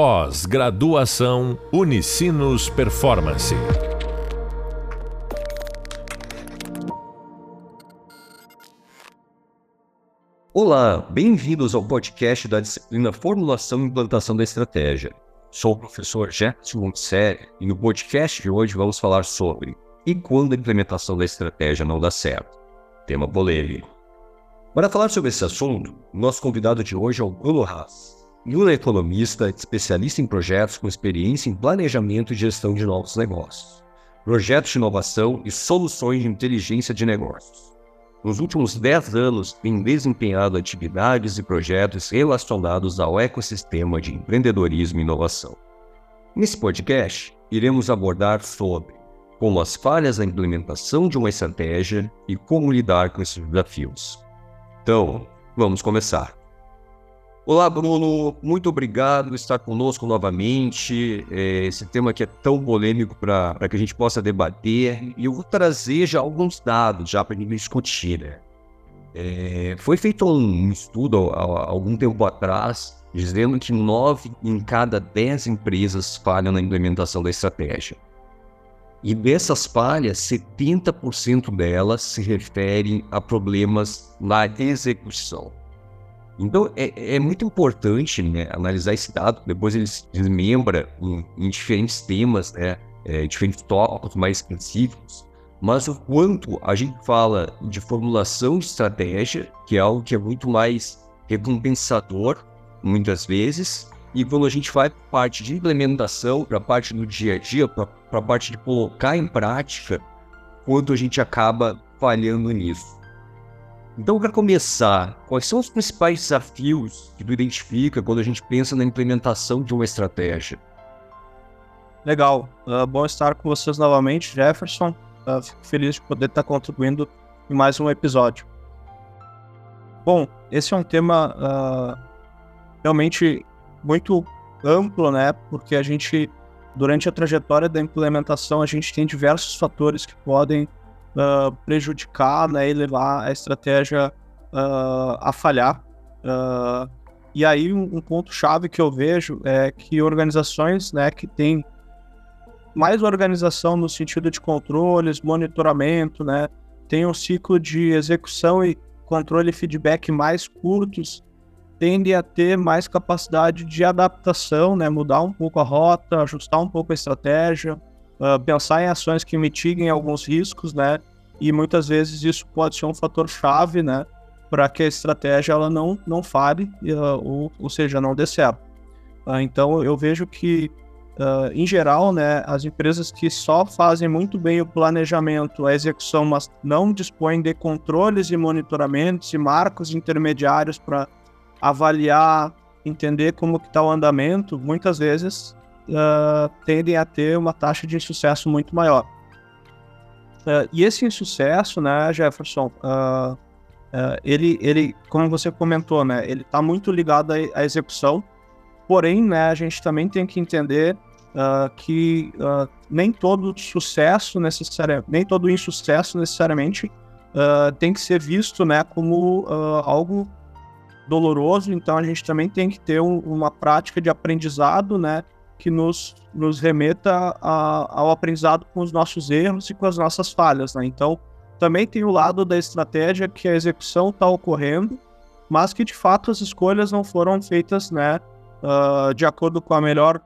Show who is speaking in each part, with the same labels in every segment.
Speaker 1: Pós-graduação Unicinos Performance.
Speaker 2: Olá, bem-vindos ao podcast da disciplina Formulação e Implantação da Estratégia. Sou o professor Jefferson Montserrat e no podcast de hoje vamos falar sobre e quando a implementação da estratégia não dá certo. Tema polêmico. Para falar sobre esse assunto, nosso convidado de hoje é o Bruno Haas. Lula é economista, especialista em projetos com experiência em planejamento e gestão de novos negócios, projetos de inovação e soluções de inteligência de negócios. Nos últimos 10 anos, tem desempenhado atividades e projetos relacionados ao ecossistema de empreendedorismo e inovação. Nesse podcast, iremos abordar sobre como as falhas na implementação de uma estratégia e como lidar com esses desafios. Então, vamos começar. Olá, Bruno. Muito obrigado por estar conosco novamente. É, esse tema que é tão polêmico para que a gente possa debater. E eu vou trazer já alguns dados já para a gente discutir. Né? É, foi feito um estudo há, há algum tempo atrás dizendo que nove em cada dez empresas falham na implementação da estratégia. E dessas falhas, 70% delas se referem a problemas na execução. Então é, é muito importante né, analisar esse dado, depois ele se desmembra em, em diferentes temas, né, é, diferentes tópicos mais específicos, mas o quanto a gente fala de formulação de estratégia, que é algo que é muito mais recompensador, muitas vezes, e quando a gente vai para a parte de implementação, para a parte do dia a dia, para a parte de colocar em prática, quanto a gente acaba falhando nisso. Então, para começar, quais são os principais desafios que tu identifica quando a gente pensa na implementação de uma estratégia?
Speaker 3: Legal, uh, bom estar com vocês novamente, Jefferson. Uh, fico feliz de poder estar contribuindo em mais um episódio. Bom, esse é um tema uh, realmente muito amplo, né? Porque a gente, durante a trajetória da implementação, a gente tem diversos fatores que podem uh, prejudicar né, e levar a estratégia uh, a falhar. Uh, e aí um, um ponto-chave que eu vejo é que organizações né, que têm mais organização no sentido de controles, monitoramento, né, tem um ciclo de execução e controle e feedback mais curtos, tendem a ter mais capacidade de adaptação, né, mudar um pouco a rota, ajustar um pouco a estratégia, uh, pensar em ações que mitiguem alguns riscos, né? E muitas vezes isso pode ser um fator chave, né? Para que a estratégia ela não, não fale, uh, ou, ou seja, não dê certo. Uh, então eu vejo que, em geral, né, as empresas que só fazem muito bem o planejamento, a execução, mas não dispõem de controles e monitoramentos e marcos intermediários para avaliar, entender como está o andamento, muitas vezes uh, tendem a ter uma taxa de sucesso muito maior. Uh, e esse insucesso, né, Jefferson, uh, ele, ele, como você comentou, né, ele está muito ligado à, à, execução, porém, né, a gente também tem que entender que nem todo sucesso necessariamente, nem todo insucesso necessariamente tem que ser visto, né, como algo doloroso, então a gente também tem que ter um, uma prática de aprendizado, né, que nos, nos remeta a, ao aprendizado com os nossos erros e com as nossas falhas, né? Então, também tem o lado da estratégia que a execução está ocorrendo, mas que de fato as escolhas não foram feitas, né, uh, de acordo com a melhor,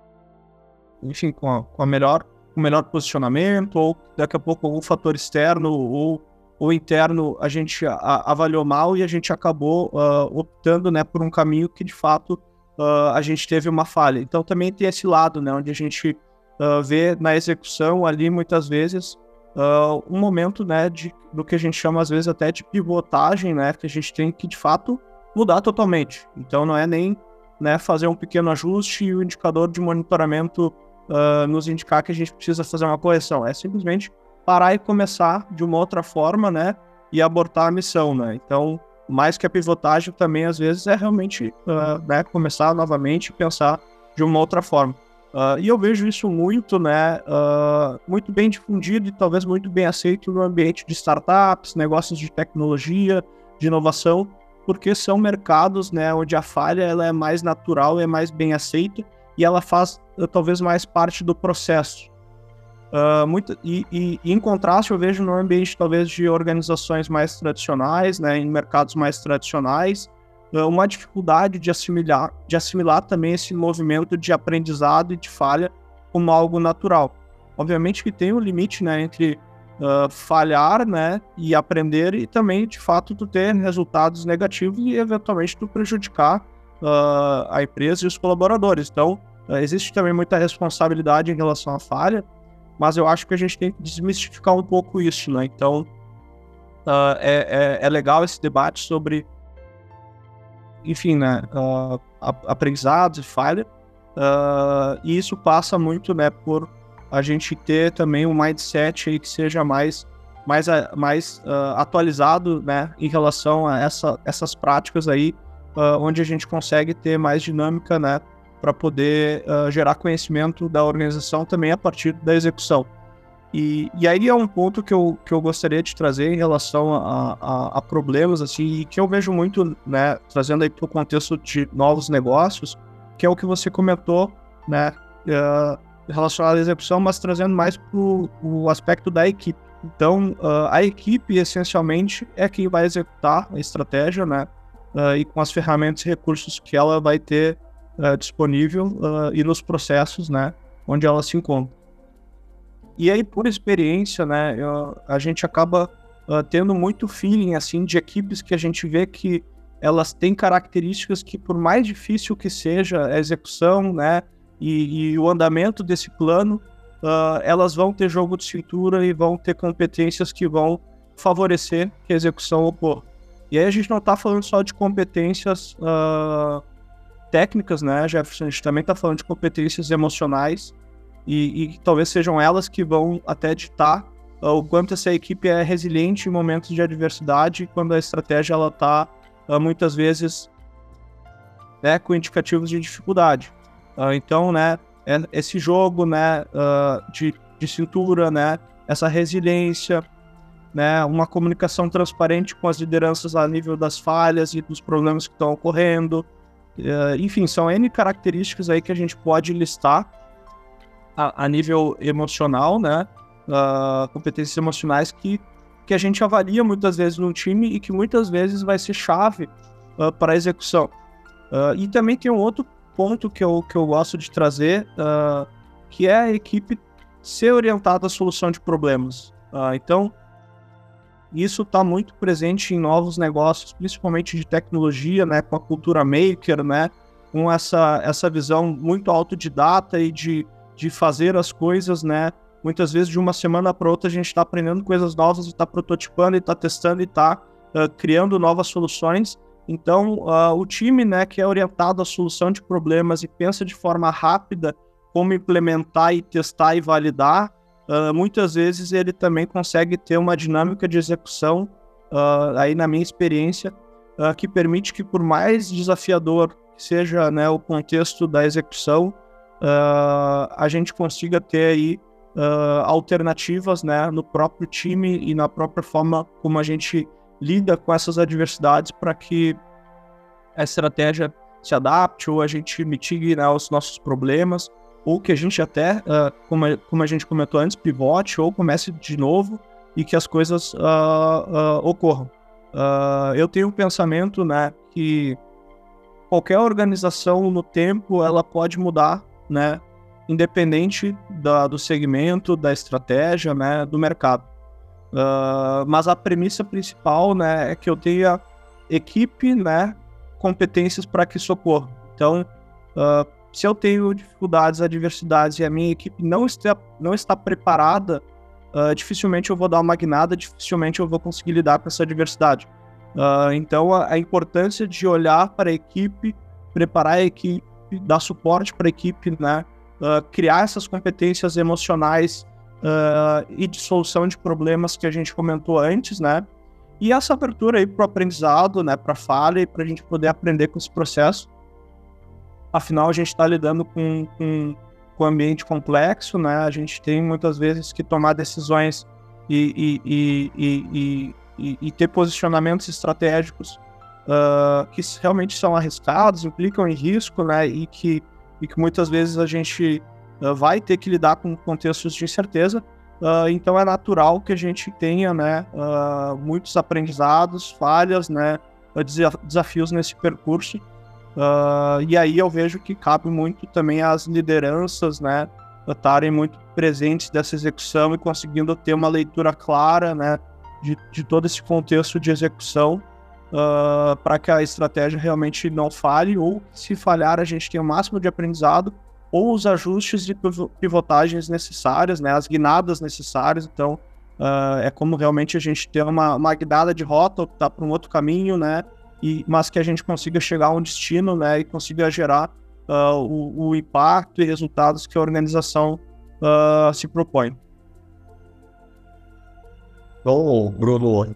Speaker 3: enfim, com a, com a melhor, o melhor posicionamento, ou daqui a pouco algum fator externo ou, ou interno a gente a, avaliou mal e a gente acabou uh, optando, né, por um caminho que de fato uh, a gente teve uma falha. Então também tem esse lado, né, onde a gente uh, vê na execução ali muitas vezes uh, um momento, né, de, do que a gente chama às vezes até de pivotagem, né, que a gente tem que de fato mudar totalmente. Então não é nem né, fazer um pequeno ajuste e o indicador de monitoramento nos indicar que a gente precisa fazer uma correção. É simplesmente parar e começar de uma outra forma, né, e abortar a missão, né. Então mais que a pivotagem também às vezes é realmente uh, né, começar novamente e pensar de uma outra forma. Uh, e eu vejo isso muito, né, uh, muito bem difundido e talvez muito bem aceito no ambiente de startups, negócios de tecnologia, de inovação, porque são mercados, né, onde a falha ela é mais natural, é mais bem aceita e ela faz talvez mais parte do processo. Uh, muito, e, e, em contraste, eu vejo no ambiente talvez de organizações mais tradicionais, né, em mercados mais tradicionais, uh, uma dificuldade de assimilar, de assimilar também esse movimento de aprendizado e de falha como algo natural. Obviamente que tem um limite né, entre uh, falhar né, e aprender e também, de fato, tu ter resultados negativos e eventualmente tu prejudicar a empresa e os colaboradores. Então, existe também muita responsabilidade em relação à falha, mas eu acho que a gente tem que desmistificar um pouco isso, né? Então, uh, é, é, é, legal esse debate sobre, enfim, né, uh, aprendizados e falha, uh, e isso passa muito, né, por a gente ter também um mindset aí que seja mais mais, mais atualizado, né, em relação a essa, essas práticas aí, onde a gente consegue ter mais dinâmica, né, para poder uh, gerar conhecimento da organização também a partir da execução. E, e aí é um ponto que eu, que eu gostaria de trazer em relação a, a, a problemas, assim, que eu vejo muito, né, trazendo aí para o contexto de novos negócios, que é o que você comentou, né, uh, relacionado à execução, mas trazendo mais para o aspecto da equipe. Então, uh, a equipe, essencialmente, é quem vai executar a estratégia, né, uh, e com as ferramentas e recursos que ela vai ter uh, disponível uh, e nos processos, né, onde ela se encontra. E aí, por experiência, né, eu, a gente acaba uh, tendo muito feeling, assim, de equipes que a gente vê que elas têm características que, por mais difícil que seja a execução, né, e, e o andamento desse plano, elas vão ter jogo de cintura e vão ter competências que vão favorecer que a execução ocorra. E aí a gente não está falando só de competências uh, técnicas, né, Jefferson? A gente também está falando de competências emocionais e, e, talvez sejam elas que vão até ditar uh, o quanto essa equipe é resiliente em momentos de adversidade, quando a estratégia ela está uh, muitas vezes né, com indicativos de dificuldade. Uh, então, né, é esse jogo, né, de, de cintura, né, essa resiliência, né, uma comunicação transparente com as lideranças a nível das falhas e dos problemas que estão ocorrendo, Uh, enfim, são N características aí que a gente pode listar a, a nível emocional, né? Uh, competências emocionais que, que a gente avalia muitas vezes no time e que muitas vezes vai ser chave uh, para a execução. e também tem um outro ponto que eu, que eu gosto de trazer, que é a equipe ser orientada à solução de problemas. então, isso está muito presente em novos negócios, principalmente de tecnologia, né, com a cultura maker, né, com essa, essa visão muito autodidata e de, de fazer as coisas, né, muitas vezes de uma semana para outra a gente está aprendendo coisas novas está prototipando está testando e está uh, criando novas soluções. Então, uh, o time, né, que é orientado à solução de problemas e pensa de forma rápida como implementar e testar e validar, uh, muitas vezes ele também consegue ter uma dinâmica de execução, uh, aí na minha experiência, uh, que permite que por mais desafiador que seja né, o contexto da execução, a gente consiga ter aí alternativas né, no próprio time e na própria forma como a gente lida com essas adversidades para que a estratégia se adapte ou a gente mitigue né, os nossos problemas ou que a gente até, uh, como, a, como, a gente comentou antes, pivote ou comece de novo e que as coisas uh, uh, ocorram. eu tenho um pensamento né, que qualquer organização no tempo ela pode mudar, né, independente da, do segmento, da estratégia, né, do mercado. mas a premissa principal né, é que eu tenha equipe, né, competências para que isso ocorra. Então, uh, se eu tenho dificuldades, adversidades e a minha equipe não está, não está preparada, uh, dificilmente eu vou dar uma guinada, dificilmente eu vou conseguir lidar com essa adversidade. Uh, então, a, a, importância de olhar para a equipe, preparar a equipe, dar suporte para a equipe, né? Uh, criar essas competências emocionais e de solução de problemas que a gente comentou antes, né? E essa abertura aí para o aprendizado, né? Para falha e para a gente poder aprender com esse processo. Afinal, a gente está lidando com, com, com um ambiente complexo, né? A gente tem muitas vezes que tomar decisões e, e, e, e, ter posicionamentos estratégicos uh, que realmente são arriscados, implicam em risco, né? E que e que muitas vezes a gente uh, vai ter que lidar com contextos de incerteza. Uh, então é natural que a gente tenha né, muitos aprendizados, falhas, né, desafios nesse percurso. E aí eu vejo que cabe muito também as lideranças né, estarem muito presentes dessa execução e conseguindo ter uma leitura clara né, de, de todo esse contexto de execução uh, para que a estratégia realmente não falhe, ou se falhar, a gente tenha o máximo de aprendizado, ou os ajustes de pivotagens necessárias, né, as guinadas necessárias. Então, uh, é como realmente a gente ter uma, uma guinada de rota, optar para um outro caminho, né, e, mas que a gente consiga chegar a um destino né, e consiga gerar uh, o, o, impacto e resultados que a organização se propõe.
Speaker 2: Bom, Bruno,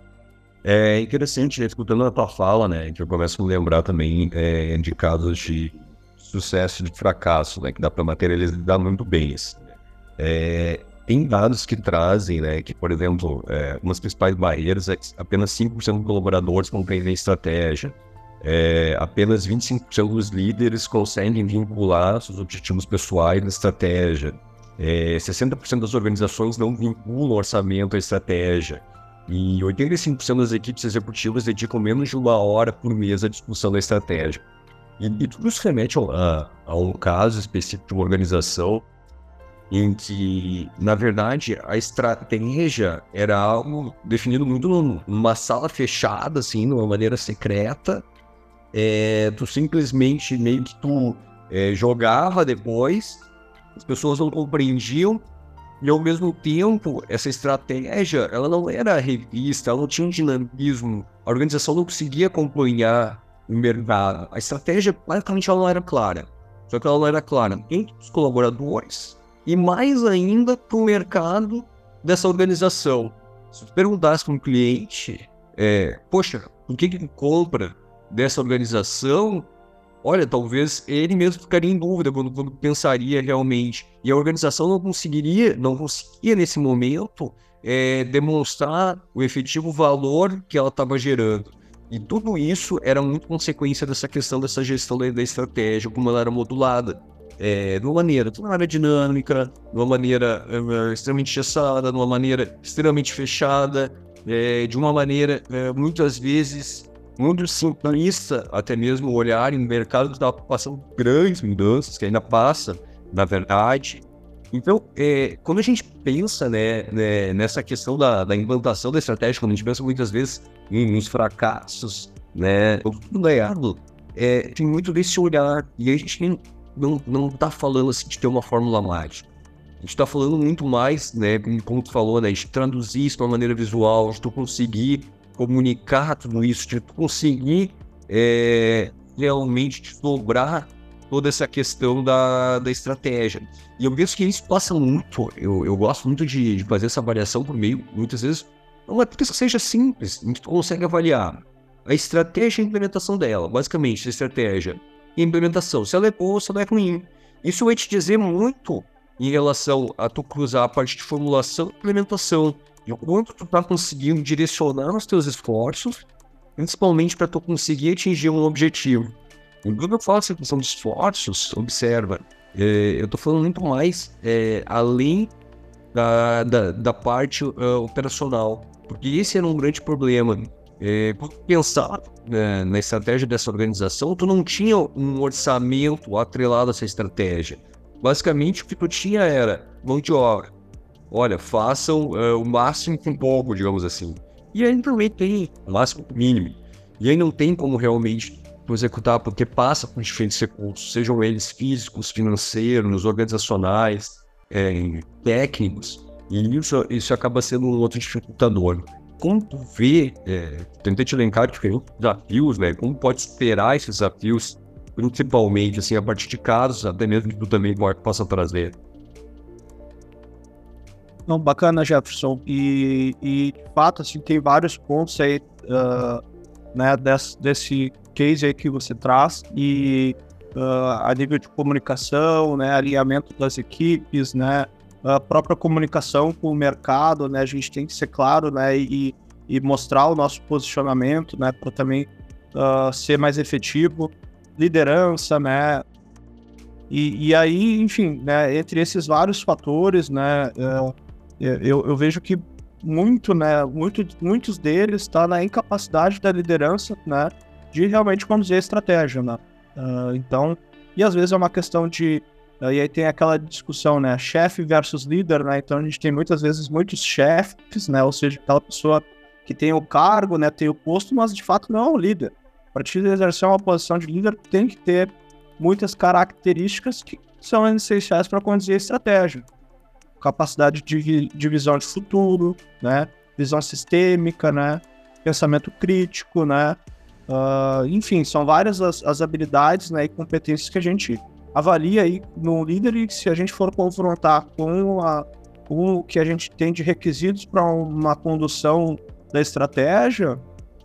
Speaker 2: é interessante, né, escutando a tua fala, né, que eu começo a lembrar também é, de casos de sucesso e de fracasso, né, que dá para materializar muito bem isso. Né. É, tem dados que trazem, né, que, por exemplo, é, uma das principais barreiras é que apenas 5% dos colaboradores compreendem a estratégia, é, apenas 25% dos líderes conseguem vincular seus objetivos pessoais na estratégia, é, 60% das organizações não vinculam orçamento à estratégia, e 85% das equipes executivas dedicam menos de uma hora por mês à discussão da estratégia. E, e tudo isso remete a, a, um caso específico de uma organização em que, na verdade, a estratégia era algo definido muito numa sala fechada, assim, de uma maneira secreta. É, tu simplesmente meio que tu é, jogava depois, as pessoas não compreendiam, e ao mesmo tempo, essa estratégia, ela não era revista, ela não tinha dinamismo, a organização não conseguia acompanhar o mercado. A estratégia, basicamente, ela não era clara. Só que ela não era clara entre os colaboradores e mais ainda para o mercado dessa organização. Se tu perguntasse para um cliente, é, poxa, por que, que compra dessa organização? olha, talvez ele mesmo ficaria em dúvida quando, quando, pensaria realmente. E a organização não conseguiria, não conseguia nesse momento é, demonstrar o efetivo valor que ela estava gerando. E tudo isso era muito consequência dessa questão dessa gestão da estratégia, como ela era modulada. É, de uma maneira, de uma maneira dinâmica, de uma maneira é, extremamente gessada, de uma maneira extremamente fechada, é, de uma maneira é, muitas vezes muito simplista, até mesmo olhar em mercado que estava passando grandes mudanças, que ainda passa, na verdade. Então, é, quando a gente pensa né, né, nessa questão da, da, implantação da estratégia, quando a gente pensa muitas vezes em, nos fracassos, né, tudo errado, é, tem muito desse olhar. E a gente não, não tá falando assim de ter uma fórmula mágica. A gente está falando muito mais, né, como tu falou, né, de traduzir isso de uma maneira visual, de tu conseguir comunicar tudo isso, de conseguir é, realmente desdobrar toda essa questão da, da estratégia. E eu vejo que isso passa muito, eu, eu gosto muito de, de fazer essa avaliação por meio, muitas vezes, não é porque seja simples, a gente consegue avaliar a estratégia e a implementação dela, basicamente, a estratégia e implementação, se ela é boa ou se ela é ruim. Isso vai te dizer muito em relação a tu cruzar a parte de formulação e implementação, e o quanto tu tá conseguindo direcionar os teus esforços, principalmente para tu conseguir atingir um objetivo. Quando eu falo essa questão de esforços, observa, é, eu tô falando muito mais é, além da, da, da parte uh, operacional, porque esse era um grande problema. É, pensar né, na estratégia dessa organização, tu não tinha um orçamento atrelado a essa estratégia. Basicamente, o que tu tinha era mão de obra, olha, façam uh, o máximo com pouco, digamos assim. E aí também tem o máximo com o mínimo. E aí não tem como realmente executar, porque passa por diferentes recursos, sejam eles físicos, financeiros, organizacionais, é, técnicos. E isso, isso acaba sendo um outro dificultador. Como vê, é, tentei te elencar diferentes desafios, né? Como pode esperar esses desafios, principalmente assim, a partir de casos, até mesmo que tu também possa trazer.
Speaker 3: Não, bacana, Jefferson. E, e de fato, assim, tem vários pontos aí, uh, né, desse, desse case aí que você traz. E uh, a nível de comunicação, né, alinhamento das equipes, né, a própria comunicação com o mercado, né, a gente tem que ser claro, né, e, e mostrar o nosso posicionamento, né, para também uh, ser mais efetivo. Liderança, né, E, e aí, enfim, né, entre esses vários fatores, né, eu, eu vejo que muito, né, muito, muitos deles está na incapacidade da liderança, né, de realmente conduzir a estratégia, né. Uh, então, e às vezes é uma questão de e aí tem aquela discussão, né, chefe versus líder, né. Então a gente tem muitas vezes muitos chefes, né, ou seja, aquela pessoa que tem o cargo, né, tem o posto, mas de fato não é um líder. Para te exercer uma posição de líder, tem que ter muitas características que são essenciais para conduzir a estratégia. Capacidade de, de visão de futuro, né? visão sistêmica, né? pensamento crítico, né? Uh, enfim, são várias as, as, habilidades né, e competências que a gente avalia aí no líder e se a gente for confrontar com, a, o que a gente tem de requisitos para uma condução da estratégia,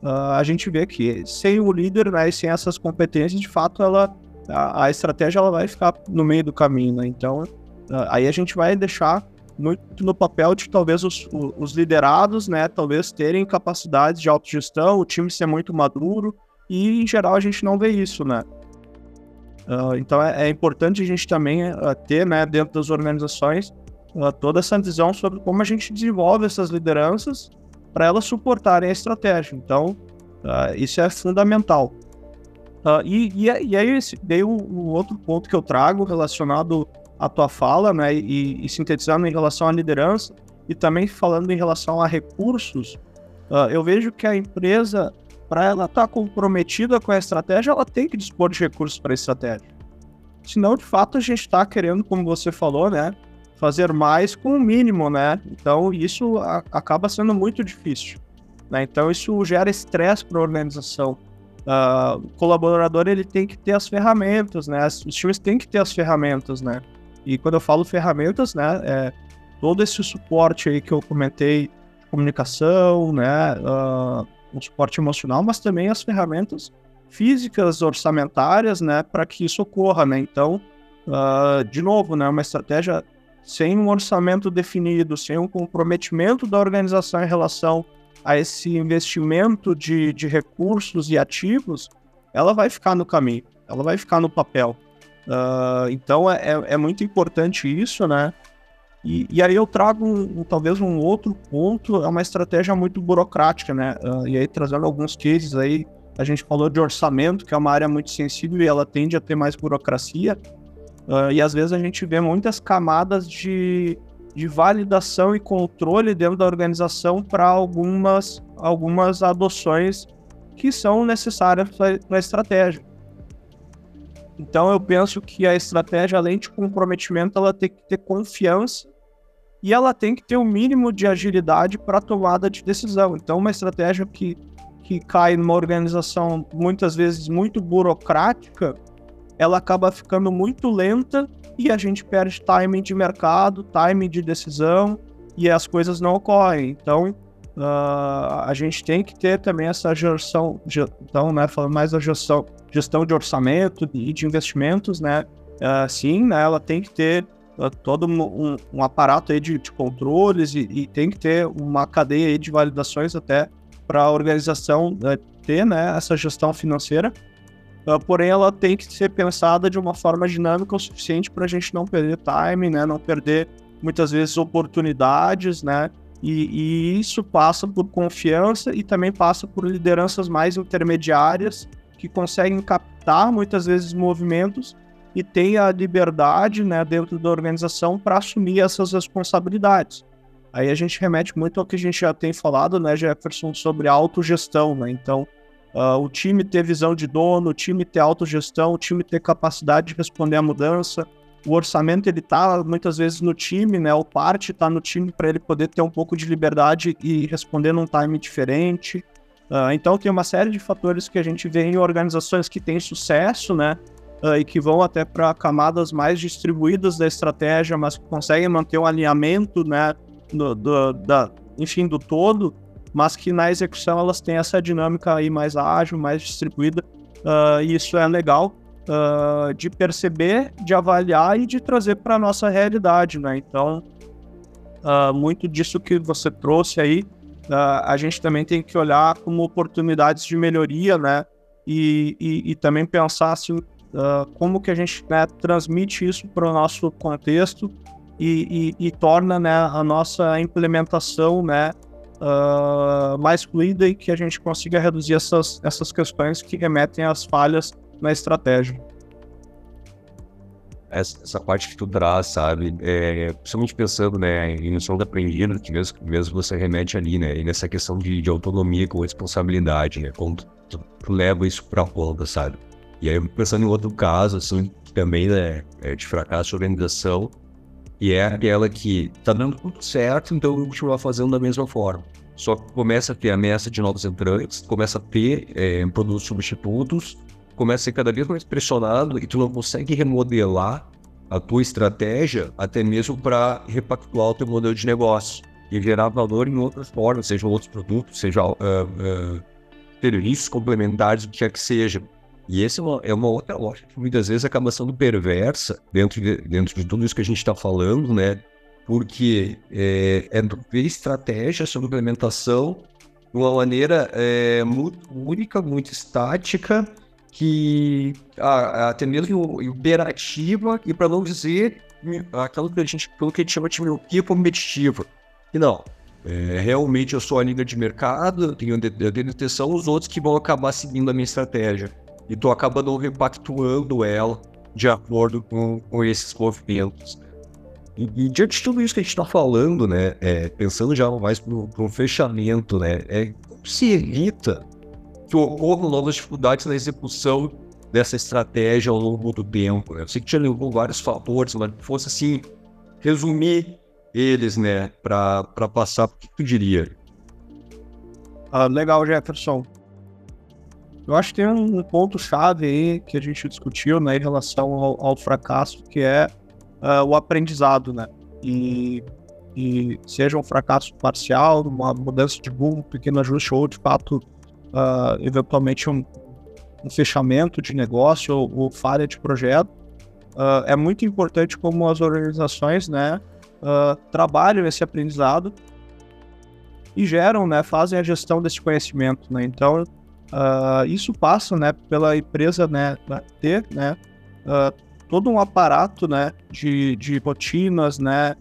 Speaker 3: uh, a gente vê que sem o líder né, e sem essas competências, de fato, ela a, a estratégia ela vai ficar no meio do caminho, né? Então, aí a gente vai deixar muito no papel de talvez os, os liderados, né, talvez terem capacidades de autogestão, o time ser muito maduro, e em geral a gente não vê isso, né? Uh, então é, é, importante a gente também uh, ter, né, dentro das organizações, uh, toda essa visão sobre como a gente desenvolve essas lideranças para elas suportarem a estratégia. Então, isso é fundamental. E, e, e, aí, esse, daí o, outro ponto que eu trago relacionado à tua fala, né, e, e, sintetizando em relação à liderança, e também falando em relação a recursos, eu vejo que a empresa, para ela estar tá comprometida com a estratégia, ela tem que dispor de recursos para a estratégia. Senão, de fato, a gente está querendo, como você falou, né, fazer mais com o mínimo, né? Então, isso a, acaba sendo muito difícil. Né? Então, isso gera estresse para a organização. Uh, o colaborador ele tem que ter as ferramentas, né? Os times têm que ter as ferramentas, né? E quando eu falo ferramentas, né, é todo esse suporte aí que eu comentei, comunicação, né, uh, um suporte emocional, mas também as ferramentas físicas, orçamentárias, né, para que isso ocorra, né? Então, uh, de novo, né, uma estratégia sem um orçamento definido, sem um comprometimento da organização em relação a esse investimento de, de recursos e ativos, ela vai ficar no caminho, ela vai ficar no papel. Uh, então é, é, é muito importante isso, né? E, e aí eu trago um, talvez um outro ponto, é uma estratégia muito burocrática, né? Uh, e aí trazendo alguns cases aí, a gente falou de orçamento, que é uma área muito sensível e ela tende a ter mais burocracia. Uh, e às vezes a gente vê muitas camadas de, de validação e controle dentro da organização para algumas, algumas adoções que são necessárias para a estratégia. Então eu penso que a estratégia, além de comprometimento, ela tem que ter confiança e ela tem que ter o um mínimo de agilidade para tomada de decisão. Então uma estratégia que, que cai numa organização muitas vezes muito burocrática, ela acaba ficando muito lenta e a gente perde timing de mercado, timing de decisão e as coisas não ocorrem. Então, uh, a gente tem que ter também essa gestão, então, né, falando mais da gestão, gestão de orçamento e de investimentos, né, uh, sim, né, ela tem que ter uh, todo um, um, aparato aí de, de controles e, e, tem que ter uma cadeia aí de validações até para a organização uh, ter, né, essa gestão financeira Uh, porém, ela tem que ser pensada de uma forma dinâmica o suficiente para a gente não perder time, né? Não perder muitas vezes oportunidades, né? E, e, isso passa por confiança e também passa por lideranças mais intermediárias que conseguem captar muitas vezes movimentos e tem a liberdade, né, dentro da organização para assumir essas responsabilidades. Aí a gente remete muito ao que a gente já tem falado, né, Jefferson, sobre autogestão, né? Então, Uh, o time ter visão de dono, o time ter autogestão, o time ter capacidade de responder à mudança. O orçamento ele tá muitas vezes no time, né? O parte tá no time para ele poder ter um pouco de liberdade e responder num time diferente. Uh, então tem uma série de fatores que a gente vê em organizações que têm sucesso, né? Uh, e que vão até para camadas mais distribuídas da estratégia, mas que conseguem manter um alinhamento, né? Do, do, da, enfim, do todo mas que na execução elas têm essa dinâmica aí mais ágil, mais distribuída, uh, e isso é legal uh, de perceber, de avaliar e de trazer para a nossa realidade, né? Então, muito disso que você trouxe aí, a gente também tem que olhar como oportunidades de melhoria, né? E, e, e também pensar assim, uh, como que a gente né, transmite isso para o nosso contexto e, e, e, torna né, a nossa implementação né, uh, mais fluida e que a gente consiga reduzir essas, essas questões que remetem às falhas na estratégia.
Speaker 2: Essa, essa parte que tu traz, sabe, é, principalmente pensando né, em noção da aprendida, que mesmo, mesmo você remete ali, né, e nessa questão de, de autonomia com responsabilidade, né, como tu, tu, tu leva isso para a ponta, sabe. E aí, pensando em outro caso, assim, também né, é de fracasso de organização, e é aquela que tá dando tudo certo, então eu vou continuar fazendo da mesma forma. Só que começa a ter ameaça de novos entrantes, começa a ter é, produtos substitutos, começa a ser cada vez mais pressionado e tu não consegue remodelar a tua estratégia até mesmo para repactuar o teu modelo de negócio e gerar valor em outras formas, sejam outros produtos, sejam uh, uh, serviços complementares, o que quer que seja. E essa é uma, é uma outra lógica que muitas vezes acaba sendo perversa dentro de, dentro de tudo isso que a gente está falando, né? Porque é, é ver estratégia sobre implementação de uma maneira é, muito única, muito estática, que até mesmo imperativa, e para não dizer aquilo que a gente, aquilo que a gente chama de miopia competitiva. E não, é, realmente eu sou a líder de mercado, eu tenho, atenção os outros que vão acabar seguindo a minha estratégia e tu acaba não repactuando ela de acordo com, com esses movimentos. E, e, diante de tudo isso que a gente está falando, né, é, pensando já mais para um fechamento, né, é, se evita que ocorram novas dificuldades na execução dessa estratégia ao longo do tempo. Né? Eu sei que te levou vários fatores, mas fosse assim, resumir eles, né, para passar, o que tu diria?
Speaker 3: Ah, legal, Jefferson. Eu acho que tem um ponto-chave aí que a gente discutiu né, em relação ao, ao fracasso, que é uh, o aprendizado, né? E, e, seja um fracasso parcial, uma mudança de rumo, um pequeno ajuste, ou de fato, uh, eventualmente um, um, fechamento de negócio ou, ou falha de projeto, uh, é muito importante como as organizações, né, trabalham esse aprendizado e geram, né, fazem a gestão desse conhecimento, né? Então, Uh, isso passa, né, pela empresa, né, ter, né, uh, todo um aparato, né, de, de rotinas, né,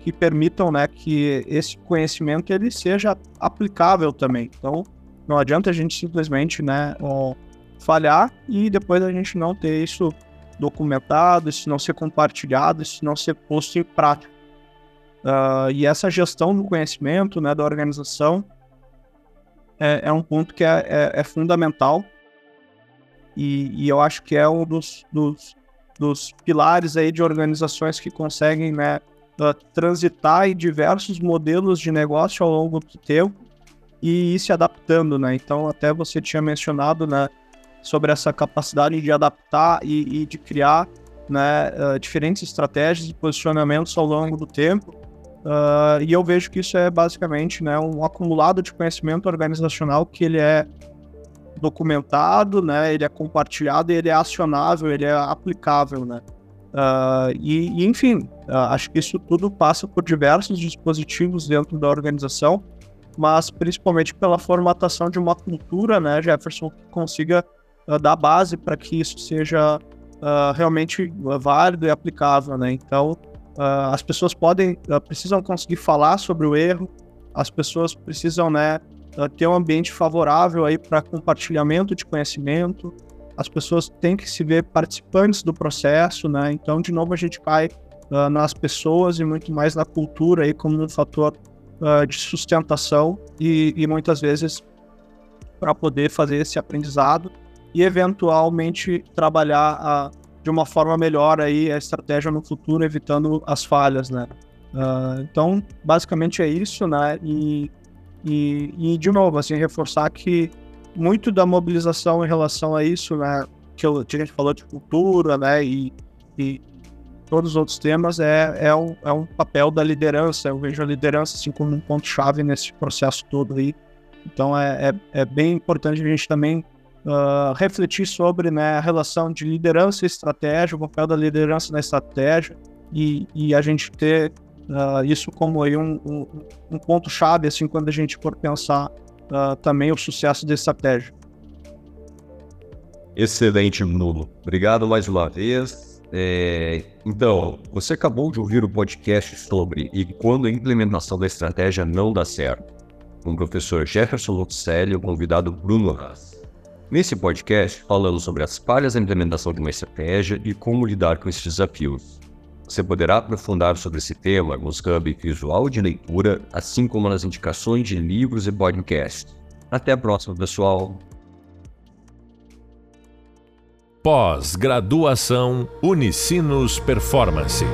Speaker 3: que permitam, né, que esse conhecimento ele seja aplicável também. Então, não adianta a gente simplesmente, né, falhar e depois a gente não ter isso documentado, isso não ser compartilhado, isso não ser posto em prática. Uh, e essa gestão do conhecimento, né, da organização, é, é um ponto que é, é, é fundamental e, e, eu acho que é um dos, dos, dos, pilares aí de organizações que conseguem né, uh, transitar em diversos modelos de negócio ao longo do tempo e ir se adaptando, né? Então, até você tinha mencionado, né, sobre essa capacidade de adaptar e, e de criar né, uh, diferentes estratégias e posicionamentos ao longo do tempo. Uh, e eu vejo que isso é basicamente né, um acumulado de conhecimento organizacional que ele é documentado, né, ele é compartilhado, ele é acionável, ele é aplicável, né. Uh, e, e, enfim, uh, acho que isso tudo passa por diversos dispositivos dentro da organização, mas principalmente pela formatação de uma cultura, né, Jefferson, que consiga dar base para que isso seja realmente válido e aplicável, né. Então, Uh, as pessoas podem, uh, precisam conseguir falar sobre o erro, as pessoas precisam, né, uh, ter um ambiente favorável aí para compartilhamento de conhecimento, as pessoas têm que se ver participantes do processo, né, então, de novo, a gente cai nas pessoas e muito mais na cultura aí como um fator de sustentação e, e muitas vezes para poder fazer esse aprendizado e eventualmente trabalhar a de uma forma melhor aí a estratégia no futuro, evitando as falhas, né? Uh, então, basicamente é isso, né? E, e, e, de novo, assim, reforçar que muito da mobilização em relação a isso, né? Que, eu, que a gente falou de cultura, né? E, e todos os outros temas é, é, um, é um papel da liderança. Eu vejo a liderança assim como um ponto-chave nesse processo todo aí. Então é, é, é, bem importante a gente também uh, refletir sobre né, a relação de liderança e estratégia, o papel da liderança na estratégia, e, e a gente ter uh, isso como aí um, um, um ponto-chave assim, quando a gente for pensar uh, também o sucesso da estratégia.
Speaker 2: Excelente, Bruno. Obrigado mais uma vez. É, então, você acabou de ouvir o podcast sobre e quando a implementação da estratégia não dá certo, com o professor Jefferson Lucelli e o convidado Bruno Haas. Nesse podcast, falamos sobre as falhas na implementação de uma estratégia e como lidar com esses desafios. Você poderá aprofundar sobre esse tema nos hub visual de leitura, assim como nas indicações de livros e podcasts. Até a próxima, pessoal!
Speaker 1: Pós-graduação Unicinos Performance.